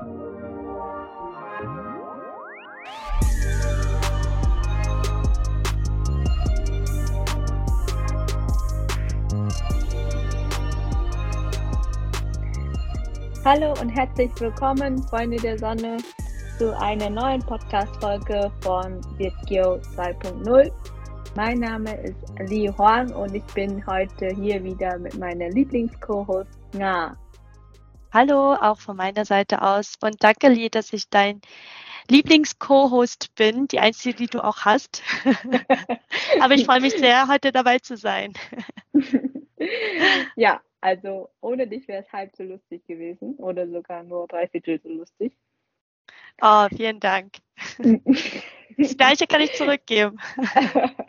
Hallo und herzlich willkommen, Freunde der Sonne, zu einer neuen Podcast-Folge von VirtGeo 2.0. Mein Name ist Li Huang und ich bin heute hier wieder mit meiner Lieblings-Co-Host Nga. Hallo, auch von meiner Seite aus und danke Li, dass ich dein Lieblings-Co-Host bin, die einzige, die du auch hast. Aber ich freue mich sehr, heute dabei zu sein. ja, also ohne dich wäre es halb so lustig gewesen oder sogar nur drei Viertel so lustig. Oh, vielen Dank. Das gleiche kann ich zurückgeben.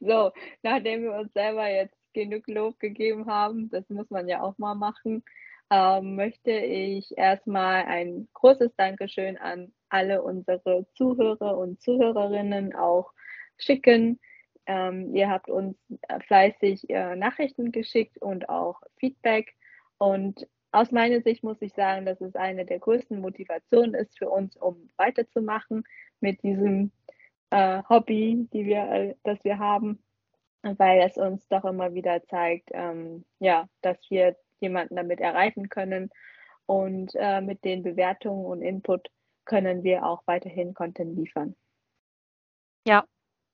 So, nachdem wir uns selber jetzt genug Lob gegeben haben, das muss man ja auch mal machen, ähm, möchte ich erstmal ein großes Dankeschön an alle unsere Zuhörer und Zuhörerinnen auch schicken, ähm, ihr habt uns fleißig äh, Nachrichten geschickt und auch Feedback. Und aus meiner Sicht muss ich sagen, dass es eine der größten Motivationen ist für uns, um weiterzumachen mit diesem äh, Hobby, die wir, äh, das wir haben, weil es uns doch immer wieder zeigt, ähm, ja, dass wir jemanden damit erreichen können. Und äh, mit den Bewertungen und Input können wir auch weiterhin Content liefern. Ja,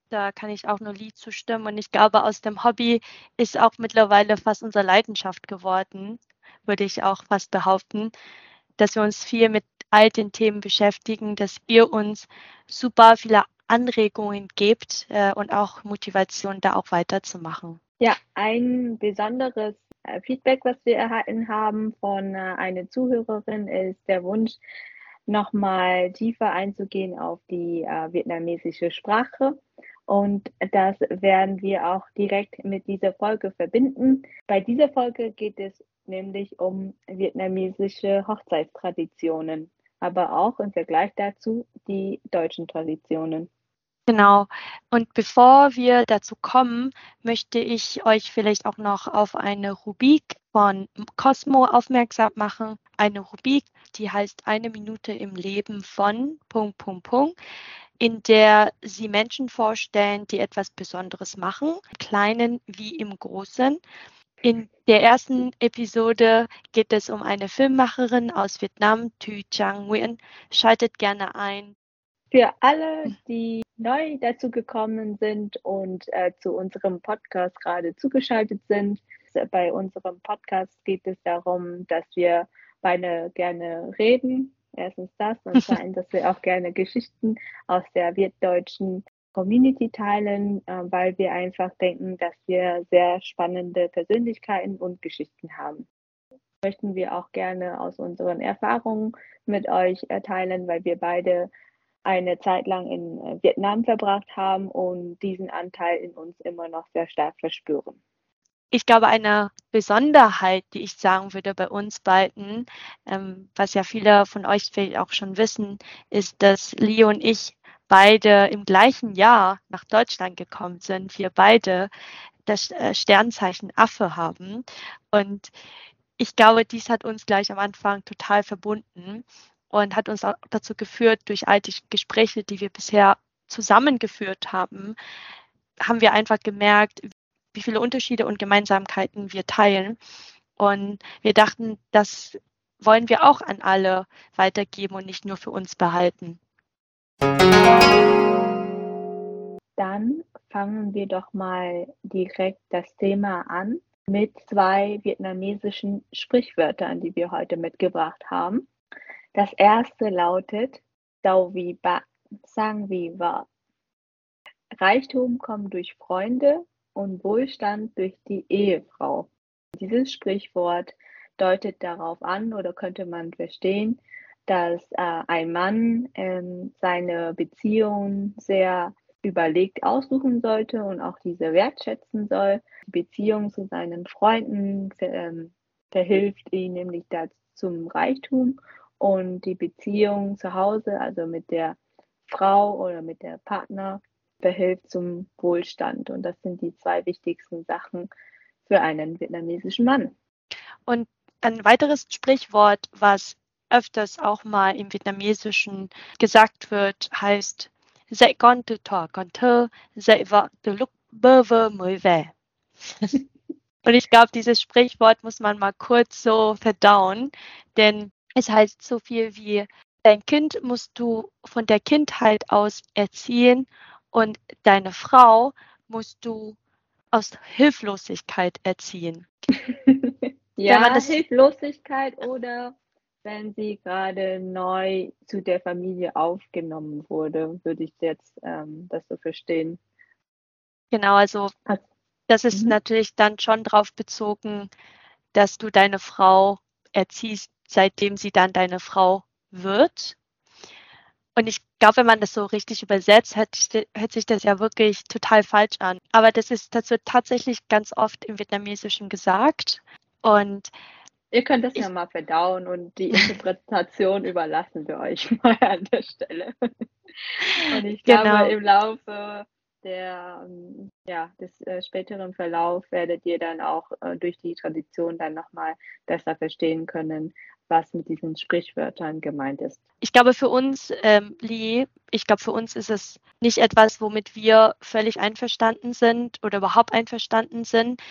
da kann ich auch nur Lied zustimmen. Und ich glaube, aus dem Hobby ist auch mittlerweile fast unsere Leidenschaft geworden, würde ich auch fast behaupten, dass wir uns viel mit all den Themen beschäftigen, dass ihr uns super viele Anregungen gebt äh, und auch Motivation, da auch weiterzumachen. Ja, ein besonderes äh, Feedback, was wir erhalten haben von äh, einer Zuhörerin, ist der Wunsch, nochmal tiefer einzugehen auf die äh, vietnamesische Sprache. Und das werden wir auch direkt mit dieser Folge verbinden. Bei dieser Folge geht es nämlich um vietnamesische Hochzeitstraditionen, aber auch im Vergleich dazu die deutschen Traditionen. Genau. Und bevor wir dazu kommen, möchte ich euch vielleicht auch noch auf eine Rubrik von Cosmo aufmerksam machen. Eine Rubrik, die heißt Eine Minute im Leben von Punkt, Punkt, Punkt in der sie Menschen vorstellen, die etwas Besonderes machen, im kleinen wie im großen. In der ersten Episode geht es um eine Filmmacherin aus Vietnam, Thu Chang Nguyen. Schaltet gerne ein. Für alle, die neu dazu gekommen sind und äh, zu unserem Podcast gerade zugeschaltet sind, bei unserem Podcast geht es darum, dass wir beide gerne reden Erstens das und zweitens, dass wir auch gerne Geschichten aus der wirtdeutschen Community teilen, äh, weil wir einfach denken, dass wir sehr spannende Persönlichkeiten und Geschichten haben. Möchten wir auch gerne aus unseren Erfahrungen mit euch teilen, weil wir beide eine Zeit lang in äh, Vietnam verbracht haben und diesen Anteil in uns immer noch sehr stark verspüren ich glaube, eine Besonderheit, die ich sagen würde bei uns beiden, ähm, was ja viele von euch vielleicht auch schon wissen, ist, dass Leo und ich beide im gleichen Jahr nach Deutschland gekommen sind. Wir beide das äh, Sternzeichen Affe haben. Und ich glaube, dies hat uns gleich am Anfang total verbunden und hat uns auch dazu geführt, durch all die Gespräche, die wir bisher zusammengeführt haben, haben wir einfach gemerkt, wie viele Unterschiede und Gemeinsamkeiten wir teilen. Und wir dachten, das wollen wir auch an alle weitergeben und nicht nur für uns behalten. Dann fangen wir doch mal direkt das Thema an mit zwei vietnamesischen Sprichwörtern, die wir heute mitgebracht haben. Das erste lautet Dau wie ba, Sang wie wa. Reichtum kommt durch Freunde, und Wohlstand durch die Ehefrau. Dieses Sprichwort deutet darauf an oder könnte man verstehen, dass äh, ein Mann ähm, seine Beziehung sehr überlegt aussuchen sollte und auch diese wertschätzen soll. Die Beziehung zu seinen Freunden ähm, verhilft ihm nämlich dazu zum Reichtum und die Beziehung zu Hause, also mit der Frau oder mit der Partner, verhilft zum Wohlstand. Und das sind die zwei wichtigsten Sachen für einen vietnamesischen Mann. Und ein weiteres Sprichwort, was öfters auch mal im Vietnamesischen gesagt wird, heißt Dạy con từ thuở còn thơ, dạy vợ từ lúc bơ vơ mới về. Und ich glaube, dieses Sprichwort muss man mal kurz so verdauen, denn es heißt so viel wie, dein Kind musst du von der Kindheit aus erziehen und deine Frau musst du aus Hilflosigkeit erziehen. ja, das Hilflosigkeit oder wenn sie gerade neu zu der Familie aufgenommen wurde, würde ich jetzt ähm, das so verstehen. Genau, also das ist mhm. natürlich dann schon darauf bezogen, dass du deine Frau erziehst, seitdem sie dann deine Frau wird. Und ich glaube, wenn man das so richtig übersetzt, hört, hört, sich das ja wirklich total falsch an. Aber das ist, das wird tatsächlich ganz oft im Vietnamesischen gesagt. Und Ihr könnt das ich, ja mal verdauen und die Interpretation überlassen wir euch mal an der Stelle. Und ich glaube, genau. im Laufe der, ähm, ja, des äh, späteren Verlauf werdet ihr dann auch äh, durch die Tradition dann nochmal besser verstehen können, was mit diesen Sprichwörtern gemeint ist. Ich glaube, für uns, ähm, Lee, ich glaube, für uns ist es nicht etwas, womit wir völlig einverstanden sind oder überhaupt einverstanden sind.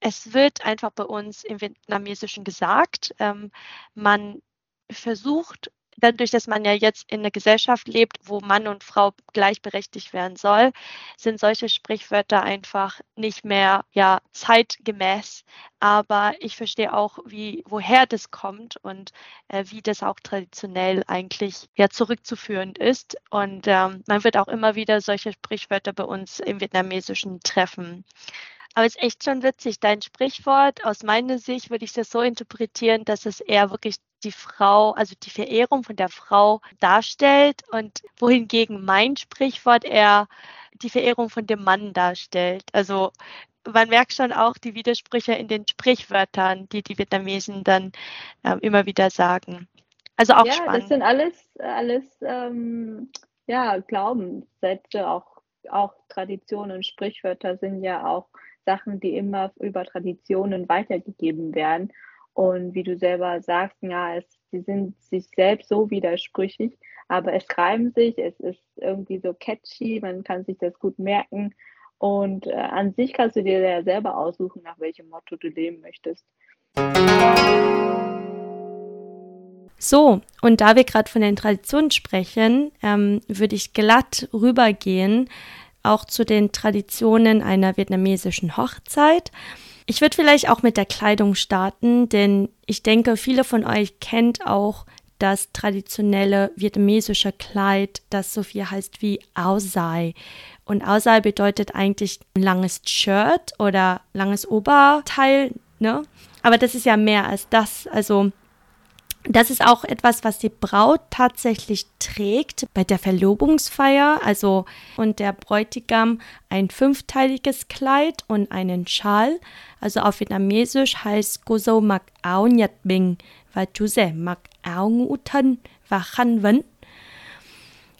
Es wird einfach bei uns im Vietnamesischen gesagt. Ähm, man versucht dadurch, dass man ja jetzt in einer Gesellschaft lebt, wo Mann und Frau gleichberechtigt werden soll, sind solche Sprichwörter einfach nicht mehr ja zeitgemäß. Aber ich verstehe auch, wie woher das kommt und äh, wie das auch traditionell eigentlich ja zurückzuführen ist. Und ähm, man wird auch immer wieder solche Sprichwörter bei uns im Vietnamesischen treffen. Aber es ist echt schon witzig. Dein Sprichwort, aus meiner Sicht würde ich das so interpretieren, dass es eher wirklich die Frau, also die Verehrung von der Frau darstellt und wohingegen mein Sprichwort eher die Verehrung von dem Mann darstellt. Also man merkt schon auch die Widersprüche in den Sprichwörtern, die die Vietnamesen dann äh, immer wieder sagen. Also auch ja, spannend. das sind alles, alles ähm, ja, Glaubenssätze, auch, auch Traditionen, Sprichwörter sind ja auch Sachen, die immer über Traditionen weitergegeben werden. Und wie du selber sagst, ja, es, sie sind sich selbst so widersprüchlich, aber es reimt sich, es ist irgendwie so catchy, man kann sich das gut merken. Und äh, an sich kannst du dir ja selber aussuchen, nach welchem Motto du leben möchtest. So, und da wir gerade von den Traditionen sprechen, ähm, würde ich glatt rübergehen auch zu den Traditionen einer vietnamesischen Hochzeit. Ich würde vielleicht auch mit der Kleidung starten, denn ich denke, viele von euch kennt auch das traditionelle vietnamesische Kleid, das so viel heißt wie Ao Sai. Und Ao Sai bedeutet eigentlich langes Shirt oder langes Oberteil, ne? Aber das ist ja mehr als das. Also das ist auch etwas, was die Braut tatsächlich trägt bei der Verlobungsfeier. Also und der Bräutigam ein fünfteiliges Kleid und einen Schal. Also auf Vietnamesisch heißt Gozo mặc áo nhật bình và chú rể mặc áo ngũ.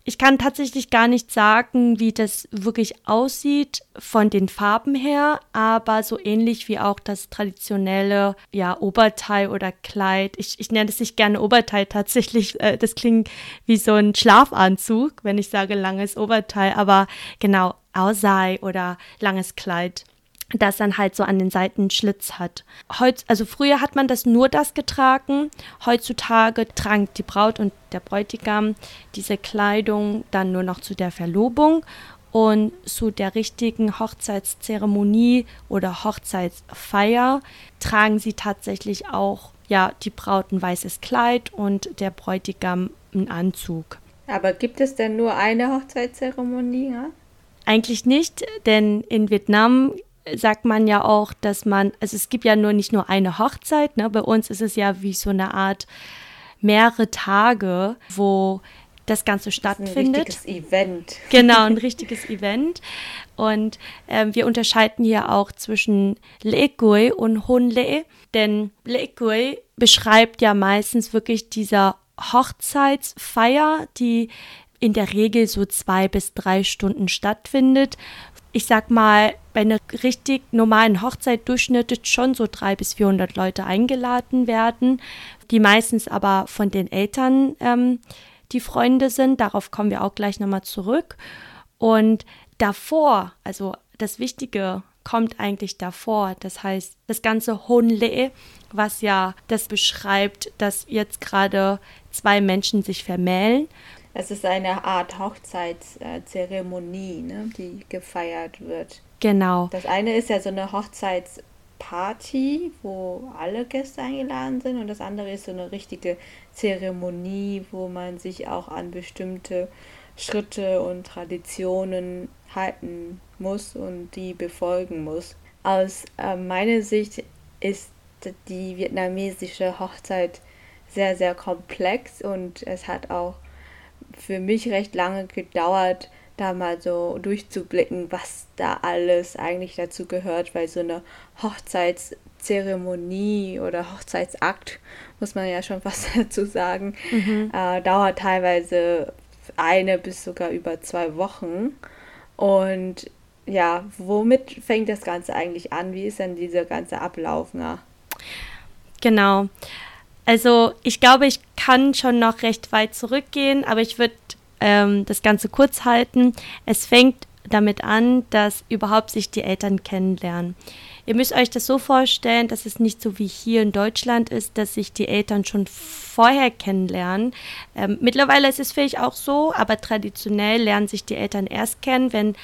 Ich kann tatsächlich gar nicht sagen, wie das wirklich aussieht von den Farben her, aber so ähnlich wie auch das traditionelle ja, Oberteil oder Kleid. Ich, ich nenne es nicht gerne Oberteil tatsächlich. Äh, das klingt wie so ein Schlafanzug, wenn ich sage langes Oberteil, aber genau, Ausei oder langes Kleid das dann halt so an den Seiten Schlitz hat. Heutz, also früher hat man das nur das getragen. Heutzutage tragen die Braut und der Bräutigam diese Kleidung dann nur noch zu der Verlobung und zu der richtigen Hochzeitszeremonie oder Hochzeitsfeier tragen sie tatsächlich auch ja die Braut ein weißes Kleid und der Bräutigam einen Anzug. Aber gibt es denn nur eine Hochzeitszeremonie? Ja? Eigentlich nicht, denn in Vietnam sagt man ja auch, dass man, also es gibt ja nur nicht nur eine Hochzeit, ne? bei uns ist es ja wie so eine Art mehrere Tage, wo das Ganze stattfindet. Das ein richtiges Event. Genau, ein richtiges Event. Und ähm, wir unterscheiden hier auch zwischen Leekui und Honle, denn Leekui beschreibt ja meistens wirklich dieser Hochzeitsfeier, die in der Regel so zwei bis drei Stunden stattfindet, ich sag mal, bei einer richtig normalen Hochzeit durchschnittlich schon so 300 bis 400 Leute eingeladen werden, die meistens aber von den Eltern ähm, die Freunde sind. Darauf kommen wir auch gleich nochmal zurück. Und davor, also das Wichtige kommt eigentlich davor. Das heißt, das ganze Honle, was ja das beschreibt, dass jetzt gerade zwei Menschen sich vermählen. Es ist eine Art Hochzeitszeremonie, ne, die gefeiert wird. Genau. Das eine ist ja so eine Hochzeitsparty, wo alle Gäste eingeladen sind, und das andere ist so eine richtige Zeremonie, wo man sich auch an bestimmte Schritte und Traditionen halten muss und die befolgen muss. Aus äh, meiner Sicht ist die vietnamesische Hochzeit sehr, sehr komplex und es hat auch für mich recht lange gedauert, da mal so durchzublicken, was da alles eigentlich dazu gehört, weil so eine Hochzeitszeremonie oder Hochzeitsakt, muss man ja schon fast dazu sagen, mhm. äh, dauert teilweise eine bis sogar über zwei Wochen. Und ja, womit fängt das Ganze eigentlich an? Wie ist denn dieser ganze Ablauf? Na? Genau. Also ich glaube, ich kann schon noch recht weit zurückgehen, aber ich würde ähm, das Ganze kurz halten. Es fängt damit an, dass überhaupt sich die Eltern kennenlernen. Ihr müsst euch das so vorstellen, dass es nicht so wie hier in Deutschland ist, dass sich die Eltern schon vorher kennenlernen. Ähm, mittlerweile ist es vielleicht auch so, aber traditionell lernen sich die Eltern erst kennen, wenn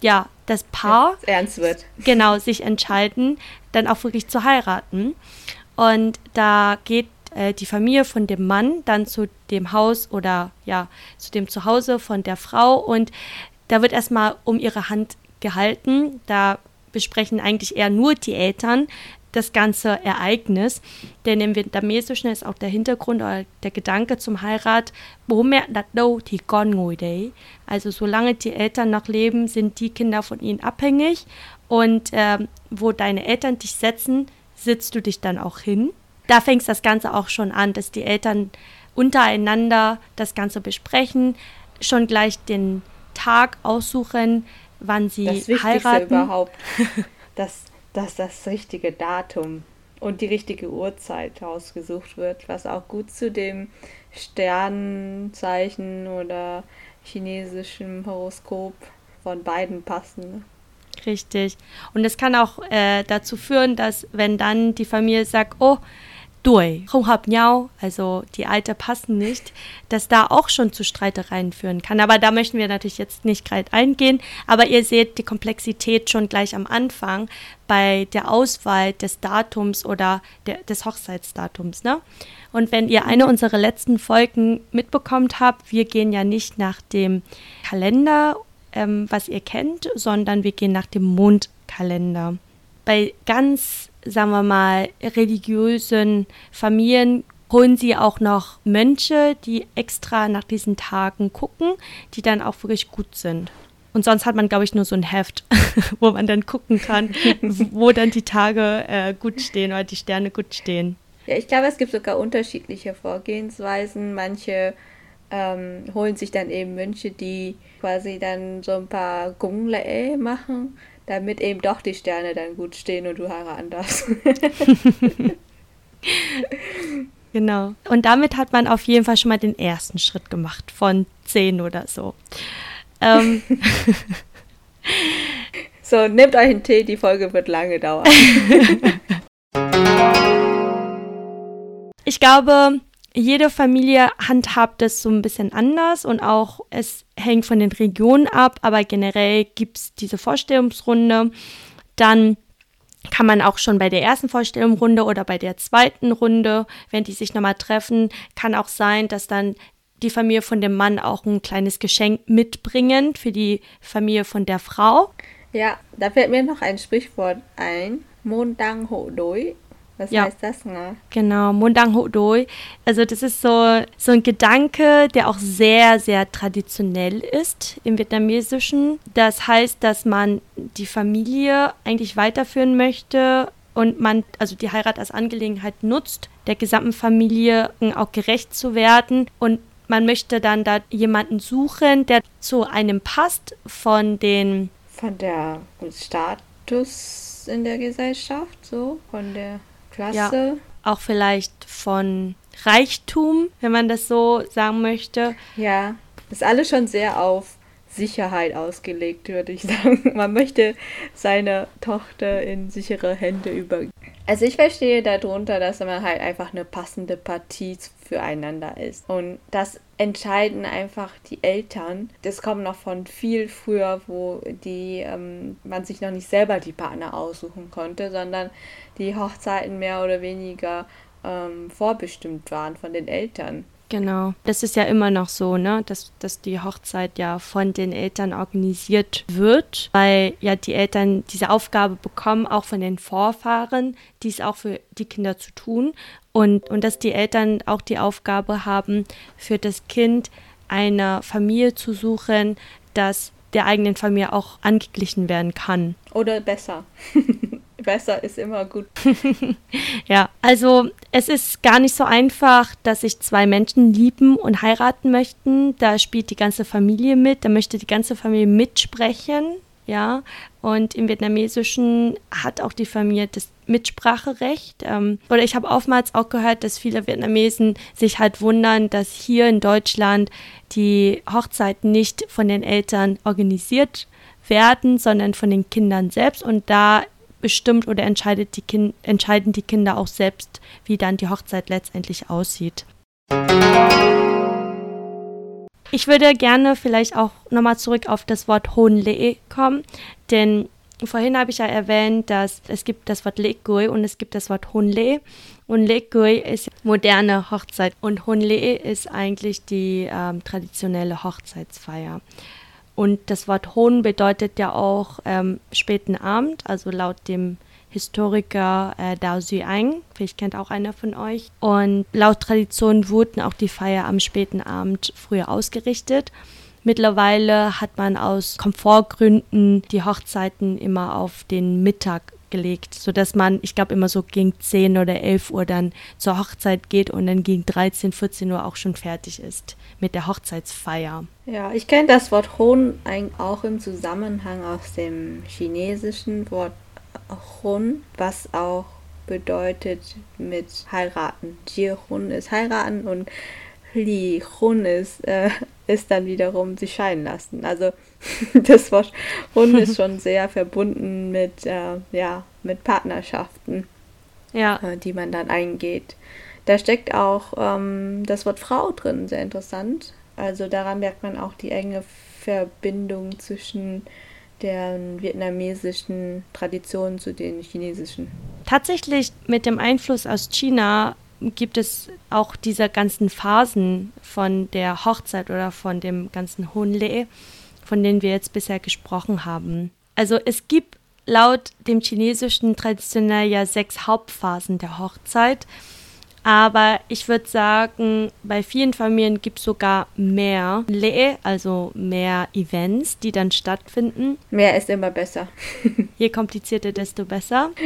ja das Paar ja, ernst wird. Genau sich entscheiden, dann auch wirklich zu heiraten. Und da geht äh, die Familie von dem Mann dann zu dem Haus oder ja, zu dem Zuhause von der Frau und da wird erstmal um ihre Hand gehalten. Da besprechen eigentlich eher nur die Eltern das ganze Ereignis. Denn im Vietnamesischen ist auch der Hintergrund oder der Gedanke zum Heirat, Also solange die Eltern noch leben, sind die Kinder von ihnen abhängig. Und äh, wo deine Eltern dich setzen, sitzt du dich dann auch hin da fängt das Ganze auch schon an, dass die Eltern untereinander das Ganze besprechen, schon gleich den Tag aussuchen, wann sie das Wichtigste heiraten. überhaupt, dass, dass das richtige Datum und die richtige Uhrzeit ausgesucht wird, was auch gut zu dem Sternzeichen oder chinesischen Horoskop von beiden passen. Richtig. Und es kann auch äh, dazu führen, dass wenn dann die Familie sagt, oh, 对, nhau, also die Alter passen nicht, dass da auch schon zu Streitereien führen kann. Aber da möchten wir natürlich jetzt nicht gerade eingehen. Aber ihr seht die Komplexität schon gleich am Anfang bei der Auswahl des Datums oder der, des Hochzeitsdatums. Ne? Und wenn ihr eine unserer letzten Folgen mitbekommt habt, wir gehen ja nicht nach dem Kalender, ähm, was ihr kennt, sondern wir gehen nach dem Mondkalender. Bei ganz sagen wir mal, religiösen Familien holen sie auch noch Mönche, die extra nach diesen Tagen gucken, die dann auch wirklich gut sind. Und sonst hat man, glaube ich, nur so ein Heft, wo man dann gucken kann, wo dann die Tage äh, gut stehen oder die Sterne gut stehen. Ja, ich glaube, es gibt sogar unterschiedliche Vorgehensweisen. Manche ähm, holen sich dann eben Mönche, die quasi dann so ein paar Gungle machen damit eben doch die Sterne dann gut stehen und du heiraten darfst. genau. Und damit hat man auf jeden Fall schon mal den ersten Schritt gemacht von zehn oder so. Ähm. so, nehmt euch einen Tee, die Folge wird lange dauern. ich glaube, jede Familie handhabt es so ein bisschen anders und auch es hängt von den Regionen ab, aber generell gibt es diese Vorstellungsrunde. Dann kann man auch schon bei der ersten Vorstellungsrunde oder bei der zweiten Runde, wenn die sich nochmal treffen, kann auch sein, dass dann die Familie von dem Mann auch ein kleines Geschenk mitbringen für die Familie von der Frau. Ja, da fällt mir noch ein Sprichwort ein. Mondang ho doi was ja. heißt das? Ne? Genau, Mundang Ho Doi. Also das ist so, so ein Gedanke, der auch sehr, sehr traditionell ist im Vietnamesischen. Das heißt, dass man die Familie eigentlich weiterführen möchte und man also die Heirat als Angelegenheit nutzt, der gesamten Familie auch gerecht zu werden und man möchte dann da jemanden suchen, der zu einem passt von den von der Status in der Gesellschaft, so von der Klasse. Ja, auch vielleicht von Reichtum, wenn man das so sagen möchte. Ja, ist alles schon sehr auf Sicherheit ausgelegt, würde ich sagen. Man möchte seine Tochter in sichere Hände übergeben. Also ich verstehe darunter, dass man halt einfach eine passende Partie füreinander ist. Und das entscheiden einfach die Eltern. Das kommt noch von viel früher, wo die ähm, man sich noch nicht selber die Partner aussuchen konnte, sondern die Hochzeiten mehr oder weniger ähm, vorbestimmt waren von den Eltern. Genau. Das ist ja immer noch so, ne? Dass, dass die Hochzeit ja von den Eltern organisiert wird, weil ja die Eltern diese Aufgabe bekommen, auch von den Vorfahren, dies auch für die Kinder zu tun. Und, und dass die Eltern auch die Aufgabe haben, für das Kind eine Familie zu suchen, das der eigenen Familie auch angeglichen werden kann. Oder besser. besser ist immer gut. ja, also es ist gar nicht so einfach, dass sich zwei Menschen lieben und heiraten möchten. Da spielt die ganze Familie mit, da möchte die ganze Familie mitsprechen. Ja, und im Vietnamesischen hat auch die Familie das Mitspracherecht. Ähm, oder ich habe oftmals auch gehört, dass viele Vietnamesen sich halt wundern, dass hier in Deutschland die Hochzeiten nicht von den Eltern organisiert werden, sondern von den Kindern selbst. Und da bestimmt oder entscheidet die kind, entscheiden die Kinder auch selbst, wie dann die Hochzeit letztendlich aussieht. Ich würde gerne vielleicht auch nochmal zurück auf das Wort Honle kommen, denn vorhin habe ich ja erwähnt, dass es gibt das Wort Lekui und es gibt das Wort Honle. Und Lekui ist moderne Hochzeit und Honle ist eigentlich die ähm, traditionelle Hochzeitsfeier. Und das Wort Hon bedeutet ja auch ähm, späten Abend, also laut dem Historiker äh, Dao Zhuang, vielleicht kennt auch einer von euch. Und laut Tradition wurden auch die Feier am späten Abend früher ausgerichtet. Mittlerweile hat man aus Komfortgründen die Hochzeiten immer auf den Mittag gelegt, sodass man, ich glaube, immer so gegen 10 oder 11 Uhr dann zur Hochzeit geht und dann gegen 13, 14 Uhr auch schon fertig ist mit der Hochzeitsfeier. Ja, ich kenne das Wort Hon auch im Zusammenhang aus dem chinesischen Wort Hun, was auch bedeutet mit heiraten. Jihun ist heiraten und Li Hun ist, äh, ist dann wiederum sich scheiden lassen. Also das Wort Hun ist schon sehr verbunden mit, äh, ja, mit Partnerschaften, ja. äh, die man dann eingeht. Da steckt auch ähm, das Wort Frau drin, sehr interessant. Also daran merkt man auch die enge Verbindung zwischen der vietnamesischen Tradition zu den chinesischen. Tatsächlich mit dem Einfluss aus China gibt es auch diese ganzen Phasen von der Hochzeit oder von dem ganzen Honle, von denen wir jetzt bisher gesprochen haben. Also es gibt laut dem chinesischen traditionell ja sechs Hauptphasen der Hochzeit. Aber ich würde sagen, bei vielen Familien gibt es sogar mehr Le, also mehr Events, die dann stattfinden. Mehr ist immer besser. Je komplizierter, desto besser.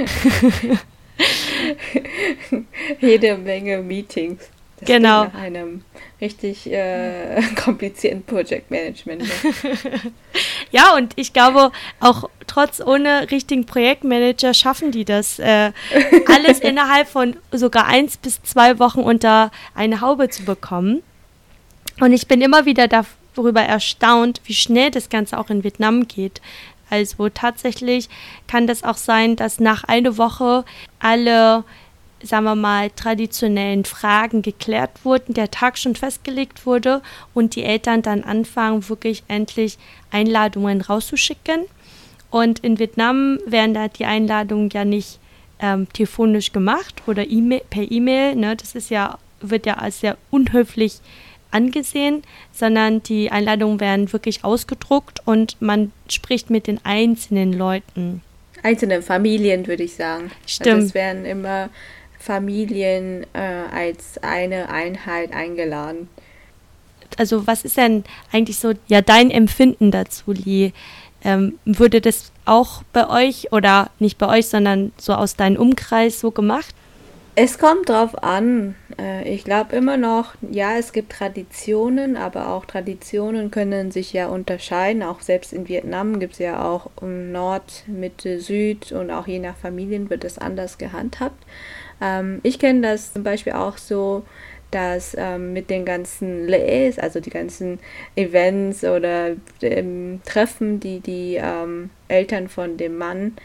Jede Menge Meetings. Das genau. Nach einem richtig äh, komplizierten Projektmanagement. ja, und ich glaube, auch trotz ohne richtigen Projektmanager schaffen die das, äh, alles innerhalb von sogar eins bis zwei Wochen unter eine Haube zu bekommen. Und ich bin immer wieder darüber erstaunt, wie schnell das Ganze auch in Vietnam geht. Also tatsächlich kann das auch sein, dass nach einer Woche alle sagen wir mal, traditionellen Fragen geklärt wurden, der Tag schon festgelegt wurde und die Eltern dann anfangen, wirklich endlich Einladungen rauszuschicken. Und in Vietnam werden da die Einladungen ja nicht ähm, telefonisch gemacht oder e per E-Mail. Ne? Das ist ja, wird ja als sehr unhöflich angesehen, sondern die Einladungen werden wirklich ausgedruckt und man spricht mit den einzelnen Leuten. Einzelnen Familien, würde ich sagen. Also Stimmt. Also es werden immer Familien äh, als eine Einheit eingeladen. Also was ist denn eigentlich so ja dein Empfinden dazu, Lee? Ähm, würde das auch bei euch oder nicht bei euch, sondern so aus deinem Umkreis so gemacht? Es kommt drauf an. Äh, ich glaube immer noch, ja, es gibt Traditionen, aber auch Traditionen können sich ja unterscheiden. Auch selbst in Vietnam gibt es ja auch Nord, Mitte, Süd und auch je nach Familien wird es anders gehandhabt. Ähm, ich kenne das zum Beispiel auch so, dass ähm, mit den ganzen Lees, also die ganzen Events oder ähm, Treffen, die die ähm, Eltern von dem Mann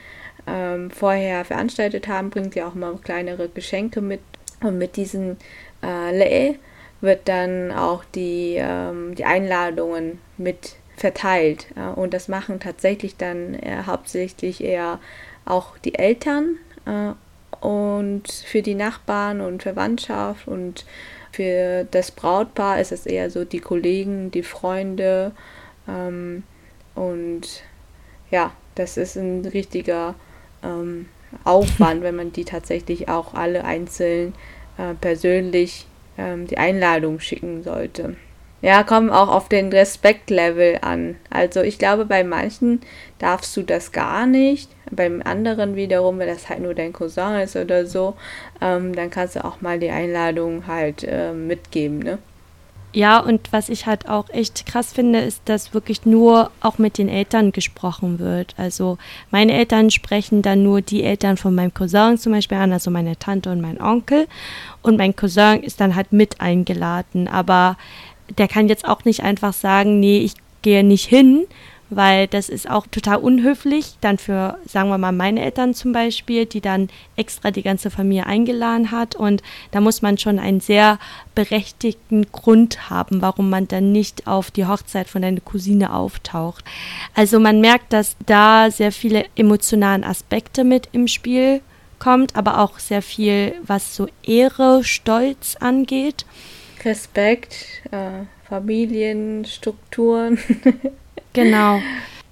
ähm, vorher veranstaltet haben, bringt ja auch mal kleinere Geschenke mit. Und mit diesen äh, Lee wird dann auch die, ähm, die Einladungen mit verteilt. Äh, und das machen tatsächlich dann äh, hauptsächlich eher auch die Eltern äh, und für die Nachbarn und Verwandtschaft und für das Brautpaar ist es eher so die Kollegen, die Freunde ähm, und ja, das ist ein richtiger ähm, Aufwand, wenn man die tatsächlich auch alle einzeln äh, persönlich ähm, die Einladung schicken sollte. Ja, kommen auch auf den Respektlevel an. Also ich glaube, bei manchen darfst du das gar nicht. Beim anderen wiederum, wenn das halt nur dein Cousin ist oder so, ähm, dann kannst du auch mal die Einladung halt äh, mitgeben, ne? Ja, und was ich halt auch echt krass finde, ist, dass wirklich nur auch mit den Eltern gesprochen wird. Also meine Eltern sprechen dann nur die Eltern von meinem Cousin zum Beispiel an, also meine Tante und mein Onkel. Und mein Cousin ist dann halt mit eingeladen. Aber der kann jetzt auch nicht einfach sagen, nee, ich gehe nicht hin, weil das ist auch total unhöflich, dann für, sagen wir mal, meine Eltern zum Beispiel, die dann extra die ganze Familie eingeladen hat. Und da muss man schon einen sehr berechtigten Grund haben, warum man dann nicht auf die Hochzeit von deiner Cousine auftaucht. Also man merkt, dass da sehr viele emotionale Aspekte mit im Spiel kommt, aber auch sehr viel, was so Ehre, Stolz angeht. Respekt, äh, Familienstrukturen. genau.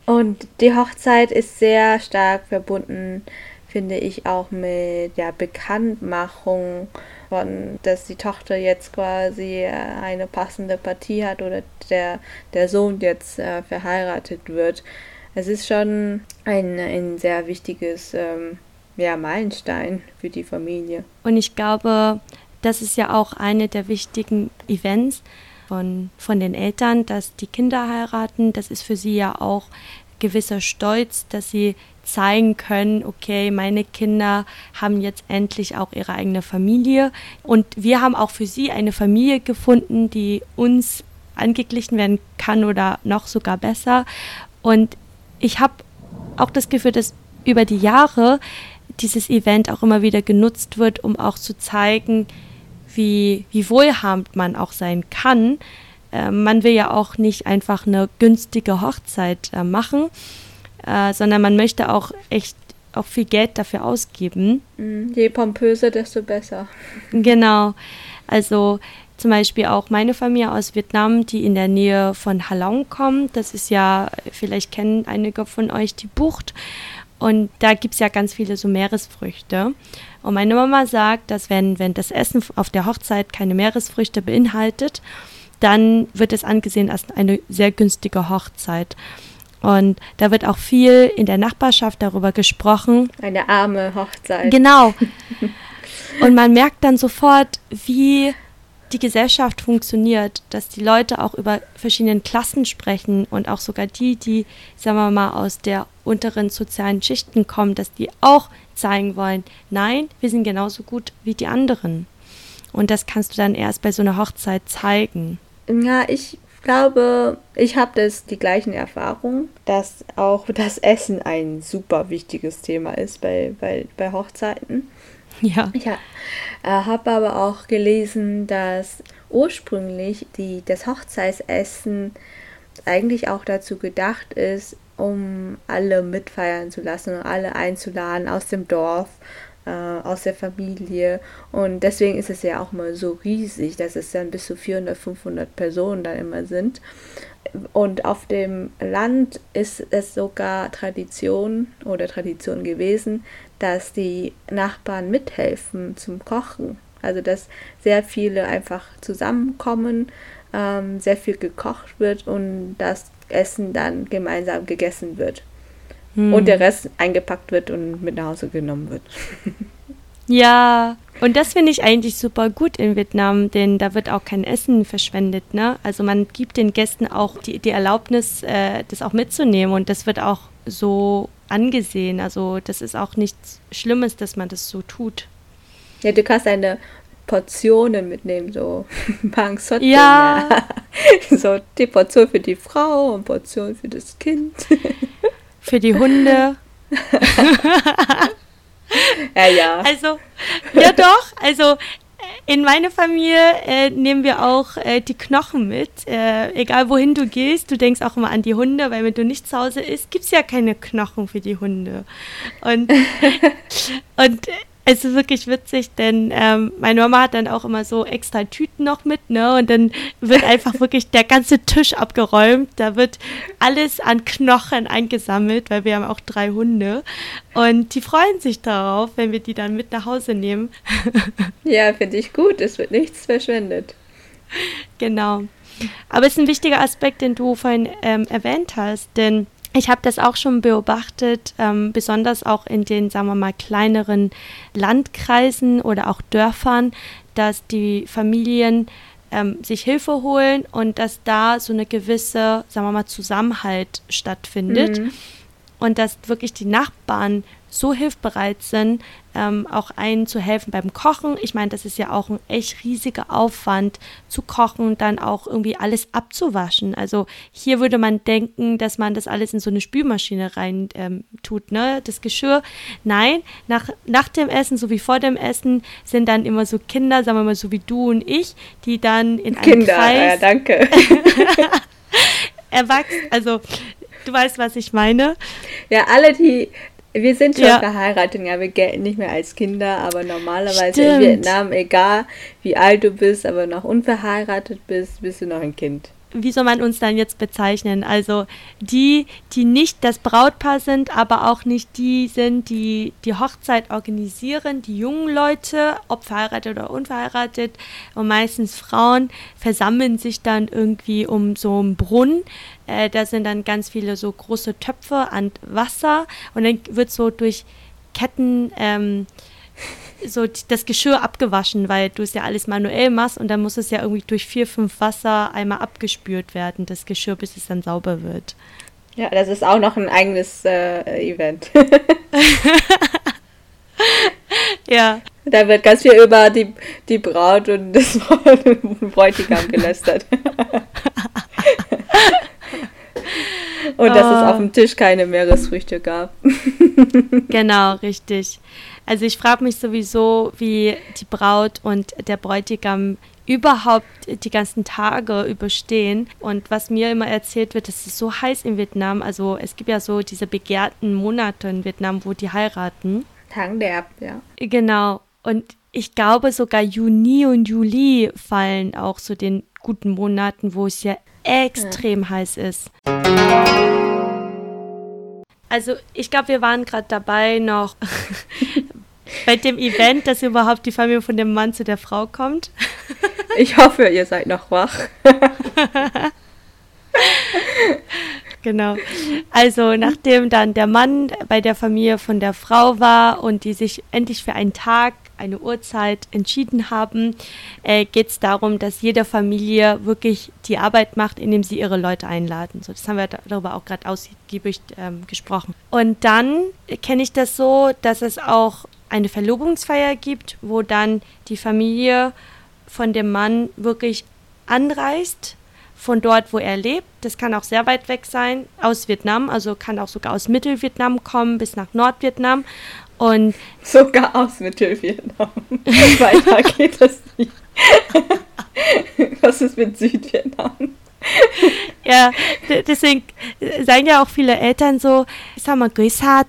Und die Hochzeit ist sehr stark verbunden, finde ich, auch mit der Bekanntmachung von, dass die Tochter jetzt quasi äh, eine passende Partie hat oder der, der Sohn jetzt äh, verheiratet wird. Es ist schon ein, ein sehr wichtiges ähm, ja, Meilenstein für die Familie. Und ich glaube, das ist ja auch eine der wichtigen Events von, von den Eltern, dass die Kinder heiraten. Das ist für sie ja auch gewisser Stolz, dass sie zeigen können, okay, meine Kinder haben jetzt endlich auch ihre eigene Familie. Und wir haben auch für sie eine Familie gefunden, die uns angeglichen werden kann oder noch sogar besser. Und ich habe auch das Gefühl, dass über die Jahre dieses Event auch immer wieder genutzt wird, um auch zu zeigen, wie, wie wohlhabend man auch sein kann. Äh, man will ja auch nicht einfach eine günstige Hochzeit äh, machen, äh, sondern man möchte auch echt auch viel Geld dafür ausgeben. Mhm, je pompöser, desto besser. Genau. Also zum Beispiel auch meine Familie aus Vietnam, die in der Nähe von Halong kommt. Das ist ja, vielleicht kennen einige von euch die Bucht. Und da gibt es ja ganz viele so Meeresfrüchte. Und meine Mama sagt, dass wenn, wenn das Essen auf der Hochzeit keine Meeresfrüchte beinhaltet, dann wird es angesehen als eine sehr günstige Hochzeit. Und da wird auch viel in der Nachbarschaft darüber gesprochen. Eine arme Hochzeit. Genau. Und man merkt dann sofort, wie die Gesellschaft funktioniert, dass die Leute auch über verschiedene Klassen sprechen und auch sogar die, die, sagen wir mal, aus der unteren sozialen Schichten kommen, dass die auch zeigen wollen, nein, wir sind genauso gut wie die anderen. Und das kannst du dann erst bei so einer Hochzeit zeigen. Ja, ich glaube, ich habe das die gleichen Erfahrungen, dass auch das Essen ein super wichtiges Thema ist bei, bei, bei Hochzeiten. Ja. Ich äh, habe aber auch gelesen, dass ursprünglich die, das Hochzeitsessen eigentlich auch dazu gedacht ist, um alle mitfeiern zu lassen und alle einzuladen aus dem Dorf, äh, aus der Familie. Und deswegen ist es ja auch mal so riesig, dass es dann bis zu 400, 500 Personen dann immer sind. Und auf dem Land ist es sogar Tradition oder Tradition gewesen, dass die Nachbarn mithelfen zum Kochen. Also dass sehr viele einfach zusammenkommen, ähm, sehr viel gekocht wird und das Essen dann gemeinsam gegessen wird. Hm. Und der Rest eingepackt wird und mit nach Hause genommen wird. Ja, und das finde ich eigentlich super gut in Vietnam, denn da wird auch kein Essen verschwendet. Ne? Also man gibt den Gästen auch die, die Erlaubnis, äh, das auch mitzunehmen und das wird auch so angesehen. Also das ist auch nichts Schlimmes, dass man das so tut. Ja, du kannst eine Portionen mitnehmen, so Bang Ja. so die Portion für die Frau und Portion für das Kind. Für die Hunde. ja, ja. Also, ja doch, also in meiner Familie äh, nehmen wir auch äh, die Knochen mit. Äh, egal wohin du gehst, du denkst auch immer an die Hunde, weil wenn du nicht zu Hause bist, gibt es ja keine Knochen für die Hunde. Und, und es ist wirklich witzig, denn ähm, meine Mama hat dann auch immer so extra Tüten noch mit, ne? Und dann wird einfach wirklich der ganze Tisch abgeräumt. Da wird alles an Knochen eingesammelt, weil wir haben auch drei Hunde. Und die freuen sich darauf, wenn wir die dann mit nach Hause nehmen. ja, finde ich gut. Es wird nichts verschwendet. Genau. Aber es ist ein wichtiger Aspekt, den du vorhin ähm, erwähnt hast, denn ich habe das auch schon beobachtet, ähm, besonders auch in den, sagen wir mal, kleineren Landkreisen oder auch Dörfern, dass die Familien ähm, sich Hilfe holen und dass da so eine gewisse, sagen wir mal, Zusammenhalt stattfindet. Mhm. Und dass wirklich die Nachbarn so hilfbereit sind, ähm, auch einen zu helfen beim Kochen. Ich meine, das ist ja auch ein echt riesiger Aufwand zu kochen und dann auch irgendwie alles abzuwaschen. Also hier würde man denken, dass man das alles in so eine Spülmaschine rein ähm, tut, ne? Das Geschirr. Nein, nach, nach dem Essen sowie vor dem Essen sind dann immer so Kinder, sagen wir mal so wie du und ich, die dann in einem Kinder, Kreis ja, danke. erwachsen, also du weißt, was ich meine. Ja, alle, die wir sind schon ja. verheiratet, ja, wir gelten nicht mehr als Kinder, aber normalerweise Stimmt. in Vietnam, egal wie alt du bist, aber noch unverheiratet bist, bist du noch ein Kind wie soll man uns dann jetzt bezeichnen? Also die, die nicht das Brautpaar sind, aber auch nicht die sind, die die Hochzeit organisieren, die jungen Leute, ob verheiratet oder unverheiratet und meistens Frauen, versammeln sich dann irgendwie um so einen Brunnen. Äh, da sind dann ganz viele so große Töpfe an Wasser und dann wird so durch Ketten ähm, so das Geschirr abgewaschen, weil du es ja alles manuell machst und dann muss es ja irgendwie durch vier, fünf Wasser einmal abgespült werden, das Geschirr, bis es dann sauber wird. Ja, das ist auch noch ein eigenes äh, Event. ja. Da wird ganz viel über die, die Braut und das Bräutigam gelästert. und dass oh. es auf dem Tisch keine Meeresfrüchte gab. genau, richtig. Also ich frage mich sowieso, wie die Braut und der Bräutigam überhaupt die ganzen Tage überstehen. Und was mir immer erzählt wird, es ist so heiß in Vietnam. Also es gibt ja so diese begehrten Monate in Vietnam, wo die heiraten. Tang der, ja. Genau. Und ich glaube sogar Juni und Juli fallen auch so den guten Monaten, wo es ja extrem ja. heiß ist. Also ich glaube, wir waren gerade dabei, noch bei dem Event, dass überhaupt die Familie von dem Mann zu der Frau kommt. Ich hoffe, ihr seid noch wach. genau. Also nachdem dann der Mann bei der Familie von der Frau war und die sich endlich für einen Tag, eine Uhrzeit entschieden haben, äh, geht es darum, dass jede Familie wirklich die Arbeit macht, indem sie ihre Leute einladen. So, das haben wir darüber auch gerade ausgiebig ähm, gesprochen. Und dann kenne ich das so, dass es auch eine Verlobungsfeier gibt, wo dann die Familie von dem Mann wirklich anreist, von dort, wo er lebt. Das kann auch sehr weit weg sein, aus Vietnam, also kann auch sogar aus Mittelvietnam kommen bis nach Nordvietnam. Und sogar aus Mittelvietnam. Weiter geht das nicht. Was ist mit Südvietnam? ja, deswegen sagen ja auch viele Eltern so, sag mal, Gui Sa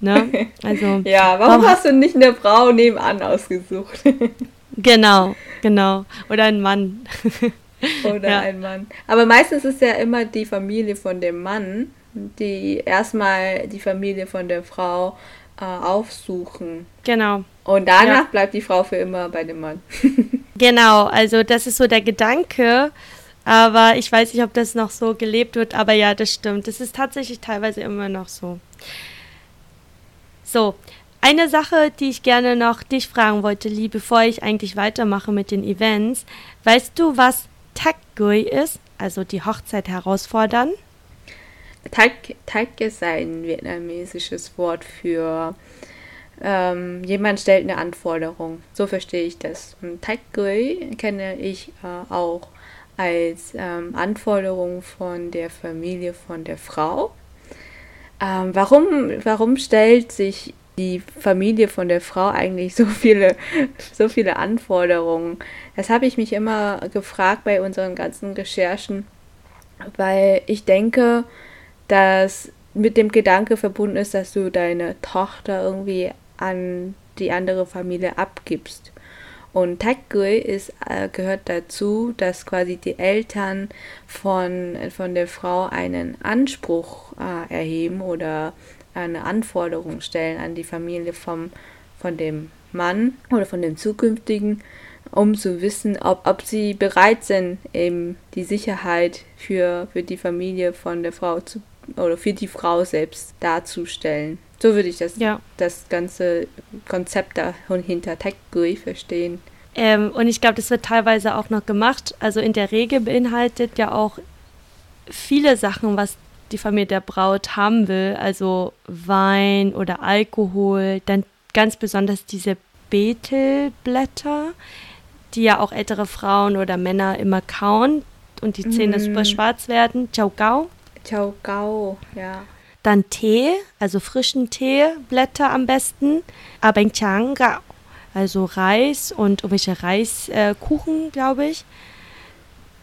Ne? Also, ja, warum, warum hast du nicht eine Frau nebenan ausgesucht? genau, genau. Oder ein Mann. Oder ja. ein Mann. Aber meistens ist ja immer die Familie von dem Mann, die erstmal die Familie von der Frau äh, aufsuchen. Genau. Und danach ja. bleibt die Frau für immer bei dem Mann. genau, also das ist so der Gedanke. Aber ich weiß nicht, ob das noch so gelebt wird. Aber ja, das stimmt. Das ist tatsächlich teilweise immer noch so. So, Eine Sache, die ich gerne noch dich fragen wollte, Lee, bevor ich eigentlich weitermache mit den Events. Weißt du, was Takgui ist? Also die Hochzeit herausfordern? Tag ist ein vietnamesisches Wort für ähm, jemand stellt eine Anforderung. So verstehe ich das. Takgui kenne ich äh, auch als ähm, Anforderung von der Familie von der Frau. Ähm, warum, warum stellt sich die Familie von der Frau eigentlich so viele, so viele Anforderungen? Das habe ich mich immer gefragt bei unseren ganzen Recherchen, weil ich denke, dass mit dem Gedanke verbunden ist, dass du deine Tochter irgendwie an die andere Familie abgibst. Und Takgui ist, äh, gehört dazu, dass quasi die Eltern von, von der Frau einen Anspruch äh, erheben oder eine Anforderung stellen an die Familie vom, von dem Mann oder von dem zukünftigen, um zu wissen, ob, ob sie bereit sind, eben die Sicherheit für, für die Familie von der Frau zu oder für die Frau selbst darzustellen. So würde ich das, ja. das ganze Konzept dahinter Tech-GUI verstehen. Ähm, und ich glaube, das wird teilweise auch noch gemacht. Also in der Regel beinhaltet ja auch viele Sachen, was die Familie der Braut haben will. Also Wein oder Alkohol. Dann ganz besonders diese Betelblätter, die ja auch ältere Frauen oder Männer immer kauen und die Zähne mm. super schwarz werden. Ciao Gao. Gao, ja. Dann Tee, also frischen Teeblätter am besten. Abengchang Gao, also Reis und irgendwelche Reiskuchen, äh, glaube ich.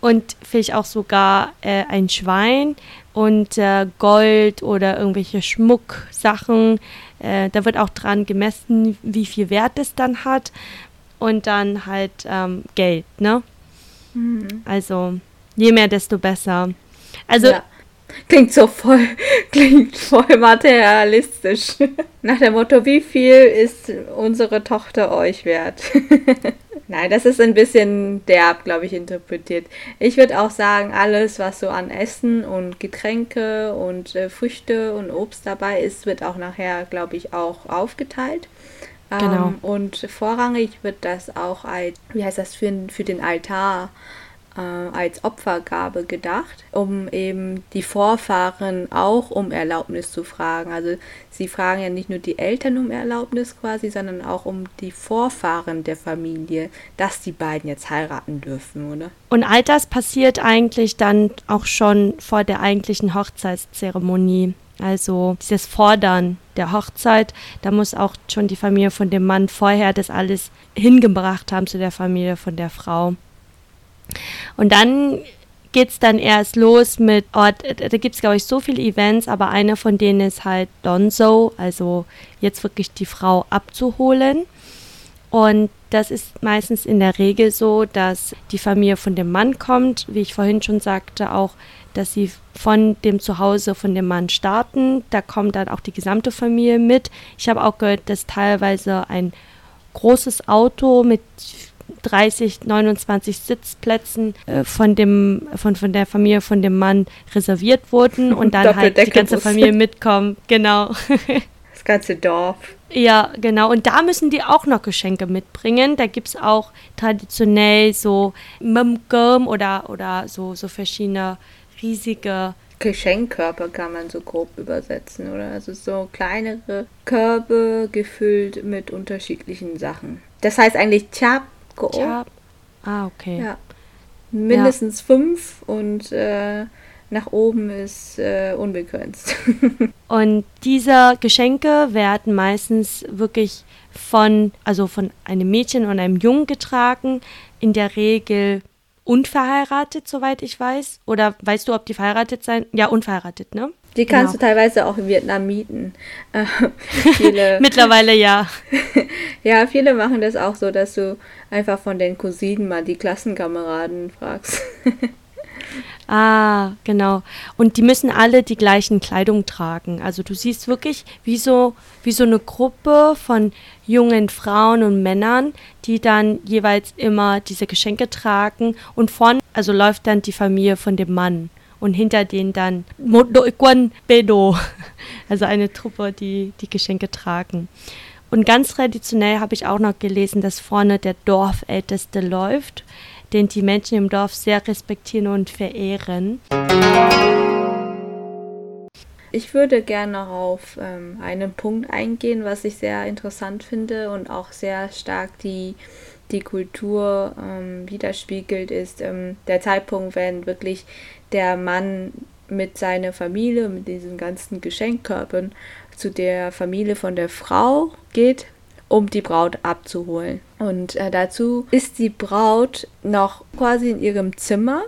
Und vielleicht auch sogar äh, ein Schwein und äh, Gold oder irgendwelche Schmucksachen. Äh, da wird auch dran gemessen, wie viel Wert es dann hat. Und dann halt ähm, Geld, ne? Mhm. Also je mehr, desto besser. Also ja. Klingt so voll, klingt voll materialistisch. Nach dem Motto, wie viel ist unsere Tochter euch wert? Nein, das ist ein bisschen derb, glaube ich, interpretiert. Ich würde auch sagen, alles, was so an Essen und Getränke und äh, Früchte und Obst dabei ist, wird auch nachher, glaube ich, auch aufgeteilt. Genau. Ähm, und vorrangig wird das auch als, wie heißt das, für, für den Altar äh, als Opfergabe gedacht, um eben die Vorfahren auch um Erlaubnis zu fragen. Also sie fragen ja nicht nur die Eltern um Erlaubnis quasi, sondern auch um die Vorfahren der Familie, dass die beiden jetzt heiraten dürfen, oder? Und all das passiert eigentlich dann auch schon vor der eigentlichen Hochzeitszeremonie. Also dieses Fordern der Hochzeit, da muss auch schon die Familie von dem Mann vorher das alles hingebracht haben zu der Familie von der Frau. Und dann geht es dann erst los mit, oh, da gibt es, glaube ich, so viele Events, aber einer von denen ist halt Donzo, also jetzt wirklich die Frau abzuholen. Und das ist meistens in der Regel so, dass die Familie von dem Mann kommt, wie ich vorhin schon sagte, auch, dass sie von dem Zuhause von dem Mann starten. Da kommt dann auch die gesamte Familie mit. Ich habe auch gehört, dass teilweise ein großes Auto mit 30, 29 Sitzplätzen äh, von dem, von, von der Familie von dem Mann reserviert wurden und dann halt die ganze Familie mitkommen. Genau. Das ganze Dorf. Ja, genau. Und da müssen die auch noch Geschenke mitbringen. Da gibt es auch traditionell so Mumgum oder, oder so, so verschiedene riesige Geschenkkörper kann man so grob übersetzen, oder? Also so kleinere Körbe gefüllt mit unterschiedlichen Sachen. Das heißt eigentlich Chap Tja. Ah, okay. Ja. Mindestens ja. fünf und äh, nach oben ist äh, unbegrenzt. und diese Geschenke werden meistens wirklich von, also von einem Mädchen und einem Jungen getragen, in der Regel unverheiratet, soweit ich weiß. Oder weißt du, ob die verheiratet sein? Ja, unverheiratet, ne? Die kannst genau. du teilweise auch in Vietnam mieten. Äh, Mittlerweile ja. ja, viele machen das auch so, dass du einfach von den Cousinen mal die Klassenkameraden fragst. ah, genau. Und die müssen alle die gleichen Kleidung tragen. Also du siehst wirklich wie so, wie so eine Gruppe von jungen Frauen und Männern, die dann jeweils immer diese Geschenke tragen und vorne, also läuft dann die Familie von dem Mann und hinter denen dann Pedo, also eine Truppe, die die Geschenke tragen. Und ganz traditionell habe ich auch noch gelesen, dass vorne der Dorfälteste läuft, den die Menschen im Dorf sehr respektieren und verehren. Ich würde gerne noch auf ähm, einen Punkt eingehen, was ich sehr interessant finde und auch sehr stark die, die Kultur ähm, widerspiegelt, ist ähm, der Zeitpunkt, wenn wirklich der Mann mit seiner Familie, mit diesen ganzen Geschenkkörpern zu der Familie von der Frau geht, um die Braut abzuholen. Und äh, dazu ist die Braut noch quasi in ihrem Zimmer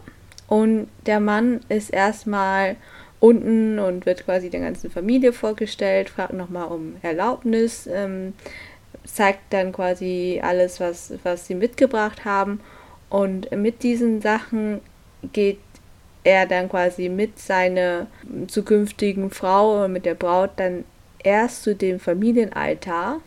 und der Mann ist erstmal unten und wird quasi der ganzen Familie vorgestellt, fragt nochmal um Erlaubnis, ähm, zeigt dann quasi alles, was, was sie mitgebracht haben. Und mit diesen Sachen geht er dann quasi mit seiner zukünftigen Frau oder mit der Braut dann erst zu dem Familienaltar,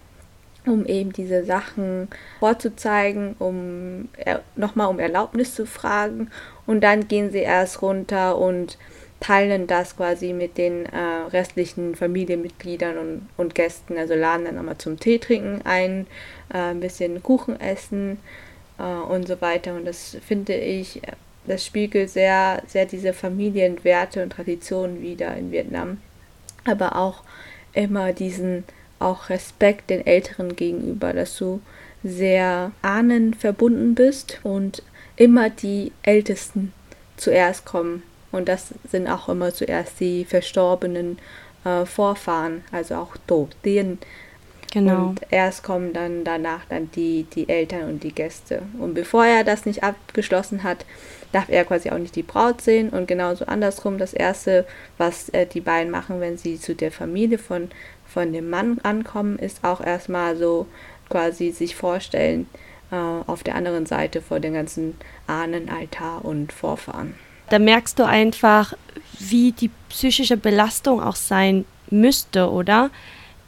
um eben diese Sachen vorzuzeigen, um nochmal um Erlaubnis zu fragen. Und dann gehen sie erst runter und teilen das quasi mit den äh, restlichen Familienmitgliedern und, und Gästen. Also laden dann nochmal zum Tee trinken ein, äh, ein bisschen Kuchen essen äh, und so weiter. Und das finde ich, das spiegelt sehr, sehr diese Familienwerte und Traditionen wieder in Vietnam. Aber auch immer diesen auch Respekt den Älteren gegenüber, dass du sehr ahnenverbunden bist und immer die Ältesten zuerst kommen und das sind auch immer zuerst die verstorbenen äh, Vorfahren, also auch Tien. Genau. Und erst kommen dann danach dann die, die Eltern und die Gäste. Und bevor er das nicht abgeschlossen hat, darf er quasi auch nicht die Braut sehen. Und genauso andersrum, das Erste, was äh, die beiden machen, wenn sie zu der Familie von, von dem Mann ankommen, ist auch erstmal so quasi sich vorstellen, äh, auf der anderen Seite vor dem ganzen Ahnenaltar und Vorfahren da merkst du einfach, wie die psychische Belastung auch sein müsste, oder?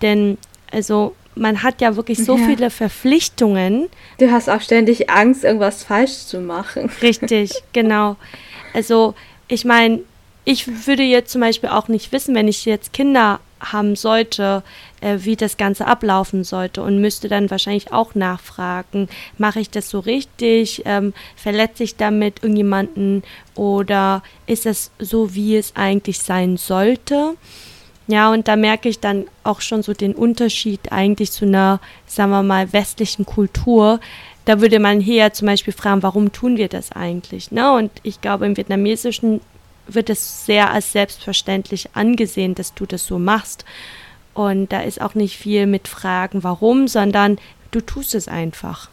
Denn also man hat ja wirklich so ja. viele Verpflichtungen. Du hast auch ständig Angst, irgendwas falsch zu machen. Richtig, genau. Also ich meine, ich würde jetzt zum Beispiel auch nicht wissen, wenn ich jetzt Kinder haben sollte, äh, wie das Ganze ablaufen sollte und müsste dann wahrscheinlich auch nachfragen, mache ich das so richtig, ähm, verletze ich damit irgendjemanden oder ist es so, wie es eigentlich sein sollte? Ja, und da merke ich dann auch schon so den Unterschied eigentlich zu einer, sagen wir mal, westlichen Kultur. Da würde man hier zum Beispiel fragen, warum tun wir das eigentlich? Ne? Und ich glaube, im Vietnamesischen wird es sehr als selbstverständlich angesehen, dass du das so machst. Und da ist auch nicht viel mit Fragen, warum, sondern du tust es einfach.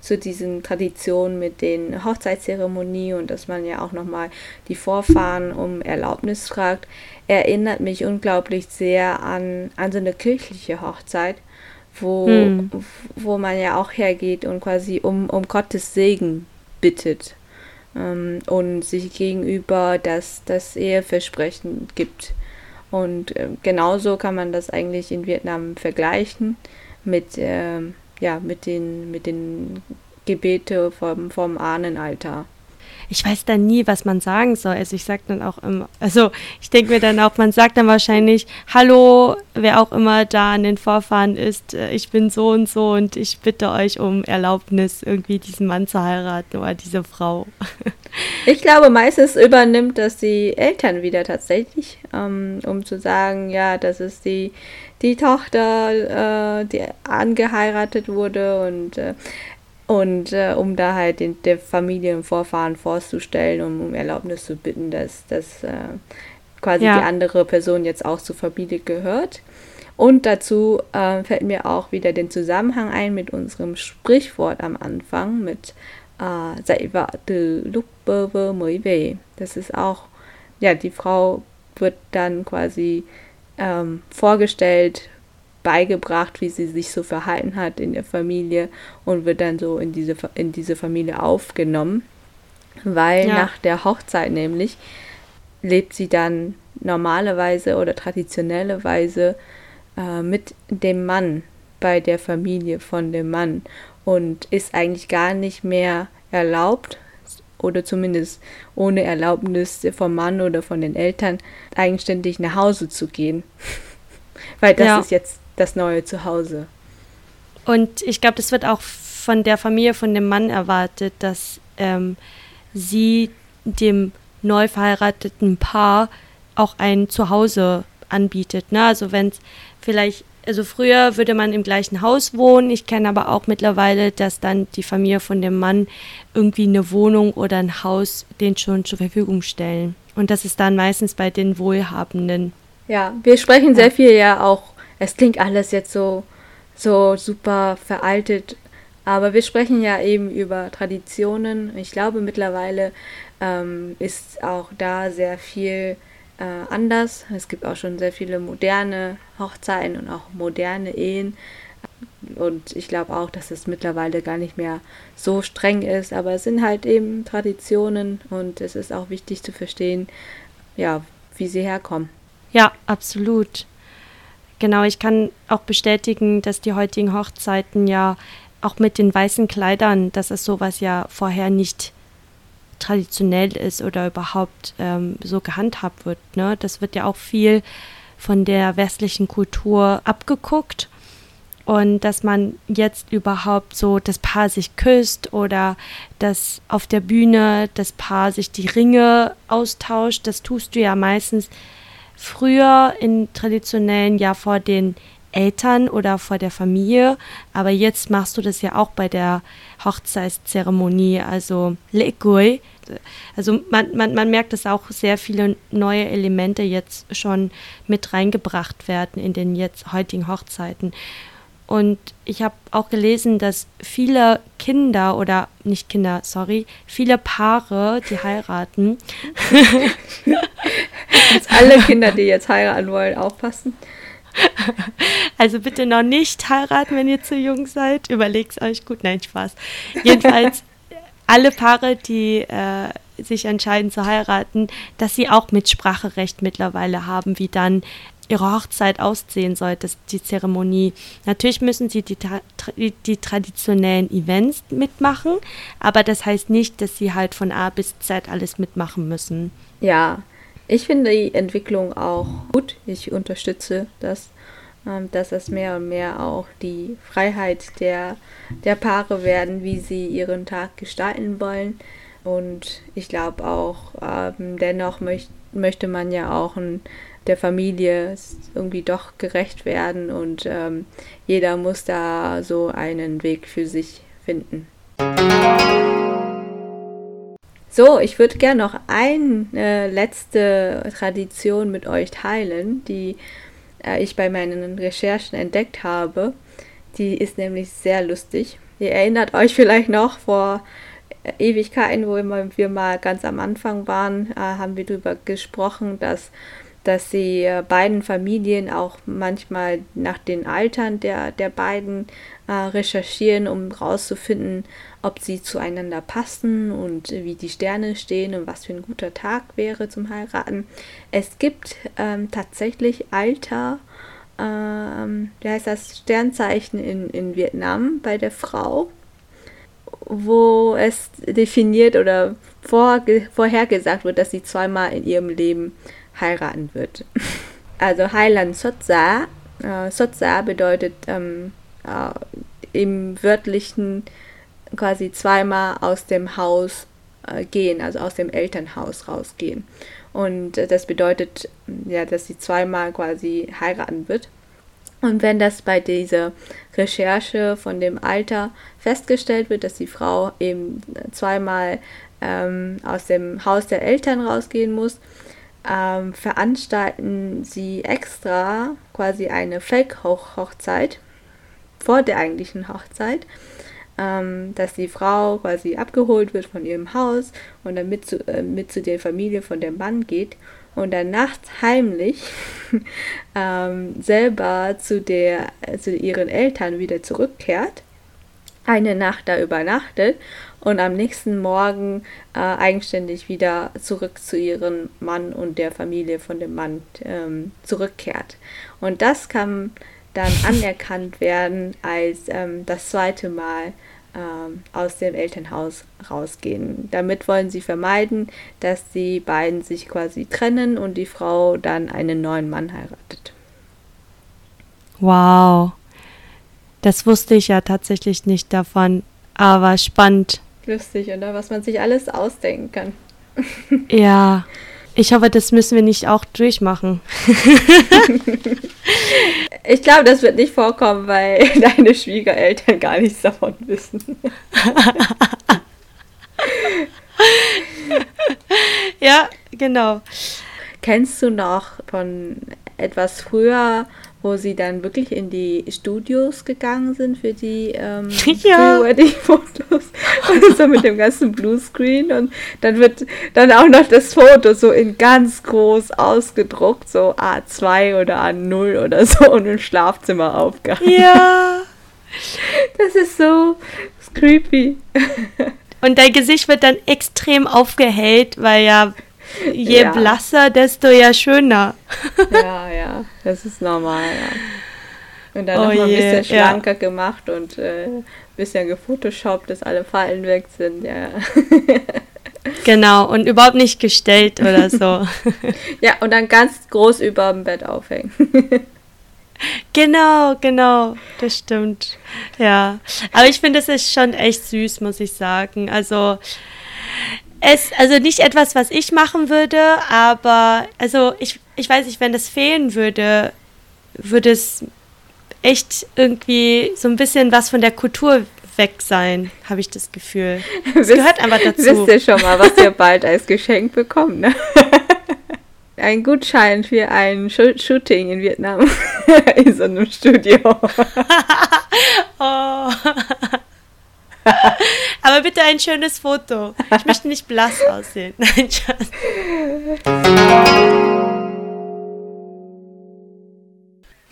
Zu diesen Traditionen mit den Hochzeitszeremonie und dass man ja auch nochmal die Vorfahren um Erlaubnis fragt, erinnert mich unglaublich sehr an, an so eine kirchliche Hochzeit, wo, hm. wo man ja auch hergeht und quasi um, um Gottes Segen bittet ähm, und sich gegenüber das, das Eheversprechen gibt. Und äh, genauso kann man das eigentlich in Vietnam vergleichen mit, äh, ja, mit den, mit den Gebete vom, vom Ahnenalter ich weiß dann nie, was man sagen soll. Also ich sage dann auch immer, also ich denke mir dann auch, man sagt dann wahrscheinlich, hallo, wer auch immer da an den Vorfahren ist, äh, ich bin so und so und ich bitte euch um Erlaubnis, irgendwie diesen Mann zu heiraten oder diese Frau. Ich glaube, meistens übernimmt das die Eltern wieder tatsächlich, ähm, um zu sagen, ja, das ist die, die Tochter, äh, die angeheiratet wurde und äh, und äh, um da halt den, der Familie und Vorfahren vorzustellen und um Erlaubnis zu bitten, dass, dass äh, quasi ja. die andere Person jetzt auch zur Familie gehört. Und dazu äh, fällt mir auch wieder den Zusammenhang ein mit unserem Sprichwort am Anfang mit dạy vợ từ lúc bơ vơ mới về. Das ist auch, ja, die Frau wird dann quasi ähm, vorgestellt beigebracht, wie sie sich so verhalten hat in der Familie und wird dann so in diese, in diese Familie aufgenommen. Weil ja. nach der Hochzeit nämlich lebt sie dann normalerweise oder traditionellerweise äh, mit dem Mann bei der Familie von dem Mann und ist eigentlich gar nicht mehr erlaubt oder zumindest ohne Erlaubnis vom Mann oder von den Eltern eigenständig nach Hause zu gehen. Weil das ja. ist jetzt das neue Zuhause. Und ich glaube, das wird auch von der Familie, von dem Mann erwartet, dass ähm, sie dem neu verheirateten Paar auch ein Zuhause anbietet. Ne? Also wenn es vielleicht, also früher würde man im gleichen Haus wohnen. Ich kenne aber auch mittlerweile, dass dann die Familie von dem Mann irgendwie eine Wohnung oder ein Haus den schon zur Verfügung stellen. Und das ist dann meistens bei den Wohlhabenden. Ja, wir sprechen sehr viel ja auch. Es klingt alles jetzt so, so super veraltet aber wir sprechen ja eben über Traditionen. Ich glaube, mittlerweile ähm, ist auch da sehr viel äh, anders. Es gibt auch schon sehr viele moderne Hochzeiten und auch moderne Ehen. Und ich glaube auch, dass es mittlerweile gar nicht mehr so streng ist. Aber es sind halt eben Traditionen und es ist auch wichtig zu verstehen, ja, wie sie herkommen. Ja, absolut. Genau, ich kann auch bestätigen, dass die heutigen Hochzeiten ja auch mit den weißen Kleidern, dass es sowas ja vorher nicht traditionell ist oder überhaupt ähm, so gehandhabt wird. Ne? Das wird ja auch viel von der westlichen Kultur abgeguckt. Und dass man jetzt überhaupt so das Paar sich küsst oder dass auf der Bühne das Paar sich die Ringe austauscht, das tust du ja meistens früher in traditionellen ja vor den Eltern oder vor der Familie, aber jetzt machst du das ja auch bei der Hochzeitszeremonie, also Lekui. Also man, man, man merkt, dass auch sehr viele neue Elemente jetzt schon mit reingebracht werden in den jetzt heutigen Hochzeiten. Und ich habe auch gelesen, dass viele Kinder oder nicht Kinder, sorry, viele Paare, die heiraten. Jetzt alle Kinder, die jetzt heiraten wollen, aufpassen. Also bitte noch nicht heiraten, wenn ihr zu jung seid. Überlegt euch gut. Nein, Spaß. Jedenfalls alle Paare, die äh, sich entscheiden zu heiraten, dass sie auch Mitspracherecht mittlerweile haben, wie dann ihre Hochzeit aussehen soll, das, die Zeremonie. Natürlich müssen sie die, die, die, traditionellen Events mitmachen, aber das heißt nicht, dass sie halt von A bis Z alles mitmachen müssen. Ja, ich finde die Entwicklung auch gut. Ich unterstütze das, ähm, dass es mehr und mehr auch die Freiheit der, der Paare werden, wie sie ihren Tag gestalten wollen. Und ich glaube auch, ähm, dennoch möcht, möchte man ja auch ein, der Familie irgendwie doch gerecht werden und ähm, jeder muss da so einen Weg für sich finden. So, ich würde gerne noch eine letzte Tradition mit euch teilen, die äh, ich bei meinen Recherchen entdeckt habe. Die ist nämlich sehr lustig. Ihr erinnert euch vielleicht noch vor äh, Ewigkeiten, wo wir mal ganz am Anfang waren, äh, haben wir darüber gesprochen, dass dass sie äh, beiden Familien auch manchmal nach den Altern der, der beiden äh, recherchieren, um herauszufinden, ob sie zueinander passen und wie die Sterne stehen und was für ein guter Tag wäre zum Heiraten. Es gibt ähm, tatsächlich Alter, ähm, wie heißt das, Sternzeichen in, in Vietnam bei der Frau, wo es definiert oder vorhergesagt wird, dass sie zweimal in ihrem Leben heiraten wird. Also Heiland Sotsa, äh, Sotsa bedeutet ähm, äh, im wörtlichen quasi zweimal aus dem Haus äh, gehen, also aus dem Elternhaus rausgehen. Und äh, das bedeutet ja, dass sie zweimal quasi heiraten wird. Und wenn das bei dieser Recherche von dem Alter festgestellt wird, dass die Frau eben zweimal ähm, aus dem Haus der Eltern rausgehen muss, ähm, veranstalten sie extra quasi eine Fake-Hochzeit vor der eigentlichen Hochzeit, ähm, dass die Frau quasi abgeholt wird von ihrem Haus und dann mit zu, äh, mit zu der Familie von dem Mann geht und dann nachts heimlich ähm, selber zu, der, zu ihren Eltern wieder zurückkehrt, eine Nacht da übernachtet und am nächsten Morgen äh, eigenständig wieder zurück zu ihrem Mann und der Familie von dem Mann ähm, zurückkehrt. Und das kann dann anerkannt werden als ähm, das zweite Mal ähm, aus dem Elternhaus rausgehen. Damit wollen sie vermeiden, dass die beiden sich quasi trennen und die Frau dann einen neuen Mann heiratet. Wow. Das wusste ich ja tatsächlich nicht davon, aber spannend. Lustig, oder? Was man sich alles ausdenken kann. ja, ich hoffe, das müssen wir nicht auch durchmachen. ich glaube, das wird nicht vorkommen, weil deine Schwiegereltern gar nichts davon wissen. ja, genau. Kennst du noch von etwas früher wo sie dann wirklich in die Studios gegangen sind für die ähm, ja. Wedding-Fotos. so mit dem ganzen Bluescreen und dann wird dann auch noch das Foto so in ganz groß ausgedruckt, so A2 oder A0 oder so und im Schlafzimmer aufgehangen. Ja. Das ist so creepy. Und dein Gesicht wird dann extrem aufgehellt, weil ja Je ja. blasser, desto ja schöner. ja, ja, das ist normal, ja. Und dann oh noch mal ein bisschen schlanker ja. gemacht und äh, ein bisschen gefotoshoppt, dass alle Fallen weg sind, ja. genau, und überhaupt nicht gestellt oder so. ja, und dann ganz groß über dem Bett aufhängen. Genau, genau, das stimmt. Ja, aber ich finde, es ist schon echt süß, muss ich sagen. Also, es, also nicht etwas, was ich machen würde, aber also ich, ich weiß nicht, wenn das fehlen würde, würde es echt irgendwie so ein bisschen was von der Kultur weg sein, habe ich das Gefühl. Es gehört einfach dazu. Wisst ihr schon mal, was ihr bald als Geschenk bekommt, ne? Ein Gutschein für ein Shooting in Vietnam in so einem Studio. oh. Aber bitte ein schönes Foto. Ich möchte nicht blass aussehen. Nein.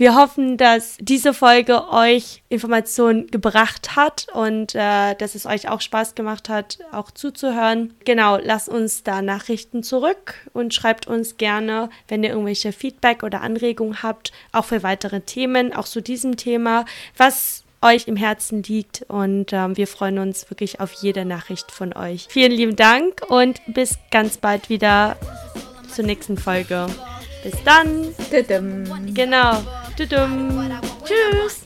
Wir hoffen, dass diese Folge euch Informationen gebracht hat und äh, dass es euch auch Spaß gemacht hat, auch zuzuhören. Genau, lasst uns da Nachrichten zurück und schreibt uns gerne, wenn ihr irgendwelche Feedback oder Anregungen habt, auch für weitere Themen, auch zu diesem Thema. Was euch im Herzen liegt. Und ähm, wir freuen uns wirklich auf jede Nachricht von euch. Vielen lieben Dank und bis ganz bald wieder zur nächsten Folge. Bis dann. Tudum. Genau. Tudum. Tschüss.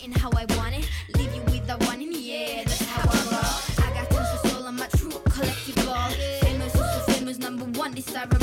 What I